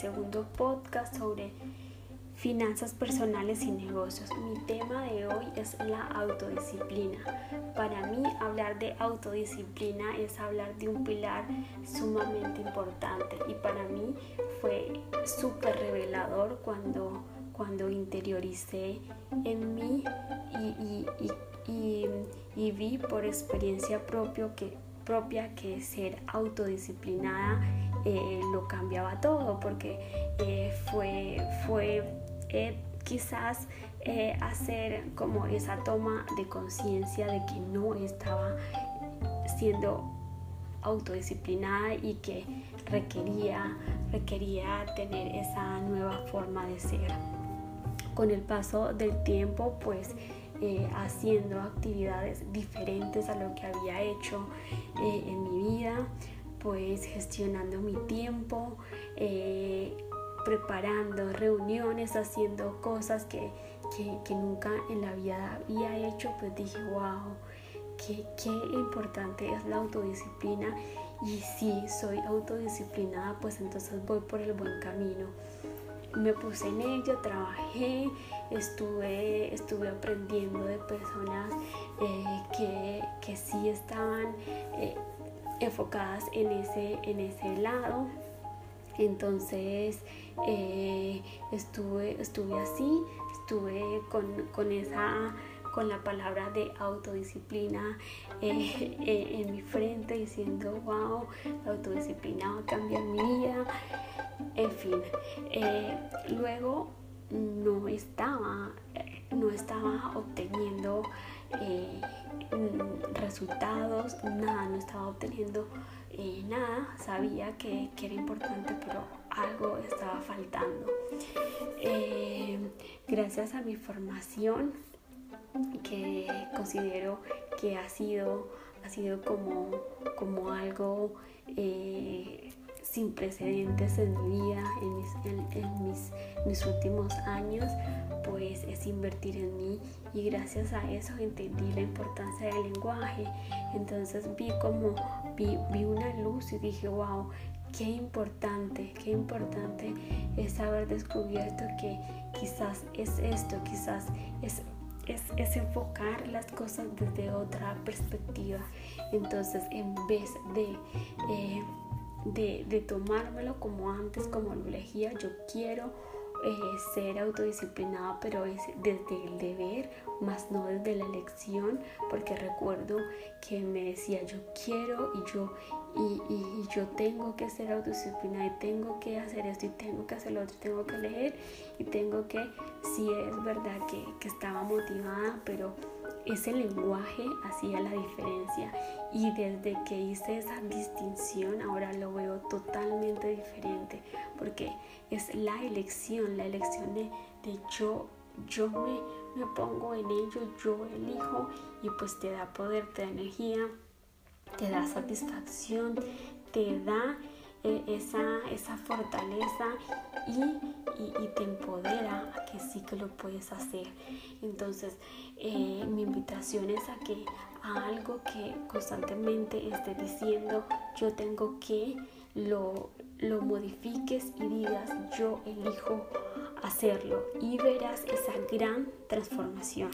segundo podcast sobre finanzas personales y negocios. Mi tema de hoy es la autodisciplina. Para mí hablar de autodisciplina es hablar de un pilar sumamente importante y para mí fue súper revelador cuando, cuando interioricé en mí y, vi por experiencia propio que, propia que ser autodisciplinada eh, lo cambiaba todo porque eh, fue, fue eh, quizás eh, hacer como esa toma de conciencia de que no estaba siendo autodisciplinada y que requería, requería tener esa nueva forma de ser. Con el paso del tiempo, pues eh, haciendo actividades diferentes a lo que había hecho en mi vida, pues gestionando mi tiempo, preparando reuniones, haciendo cosas que, nunca en la vida había hecho, pues dije, wow, qué, qué importante es la autodisciplina y si soy autodisciplinada, pues entonces voy por el buen camino. Me puse en ello, trabajé, estuve, estuve aprendiendo de personas eh, que, que, sí estaban eh, enfocadas en ese, en ese lado. Entonces eh, estuve, estuve así, estuve con, esa con la palabra de autodisciplina eh, eh, en mi frente diciendo wow autodisciplina va a cambiar mi vida en fin luego no estaba no estaba obteniendo resultados nada no estaba obteniendo nada sabía que, que era importante pero algo estaba faltando. Eh, gracias a mi formación, que considero que ha sido, ha sido como, como algo eh, sin precedentes en mi vida, en, mis, en, mis, mis, últimos años, pues es invertir en mí y gracias a eso entendí la importancia del lenguaje. Entonces vi como, vi, vi una luz y dije, wow, qué importante, qué importante es haber descubierto que quizás es esto, quizás es, es, enfocar las cosas desde otra perspectiva. Entonces, en vez de, eh, de, de tomármelo como antes, como lo elegía, yo quiero eh, ser autodisciplinada, pero es desde el deber, más no desde la elección, porque recuerdo que me decía yo quiero y yo y, y, yo tengo que ser autodisciplinada y tengo que hacer esto y tengo que hacer lo otro, tengo que leer y tengo que, sí es verdad que, que estaba motivada, pero ese lenguaje hacía la diferencia. Y desde que hice esa distinción ahora lo veo totalmente diferente porque es la elección, la elección de, de yo, yo me, me pongo en ello, yo elijo y pues te da poder, te da energía, te da satisfacción, te da eh, esa, esa fortaleza y, y, te empodera a que sí que lo puedes hacer. Entonces, eh, mi invitación es a que a algo que constantemente esté diciendo, yo tengo que lo, lo modifiques y digas, yo elijo hacerlo y verás esa gran transformación.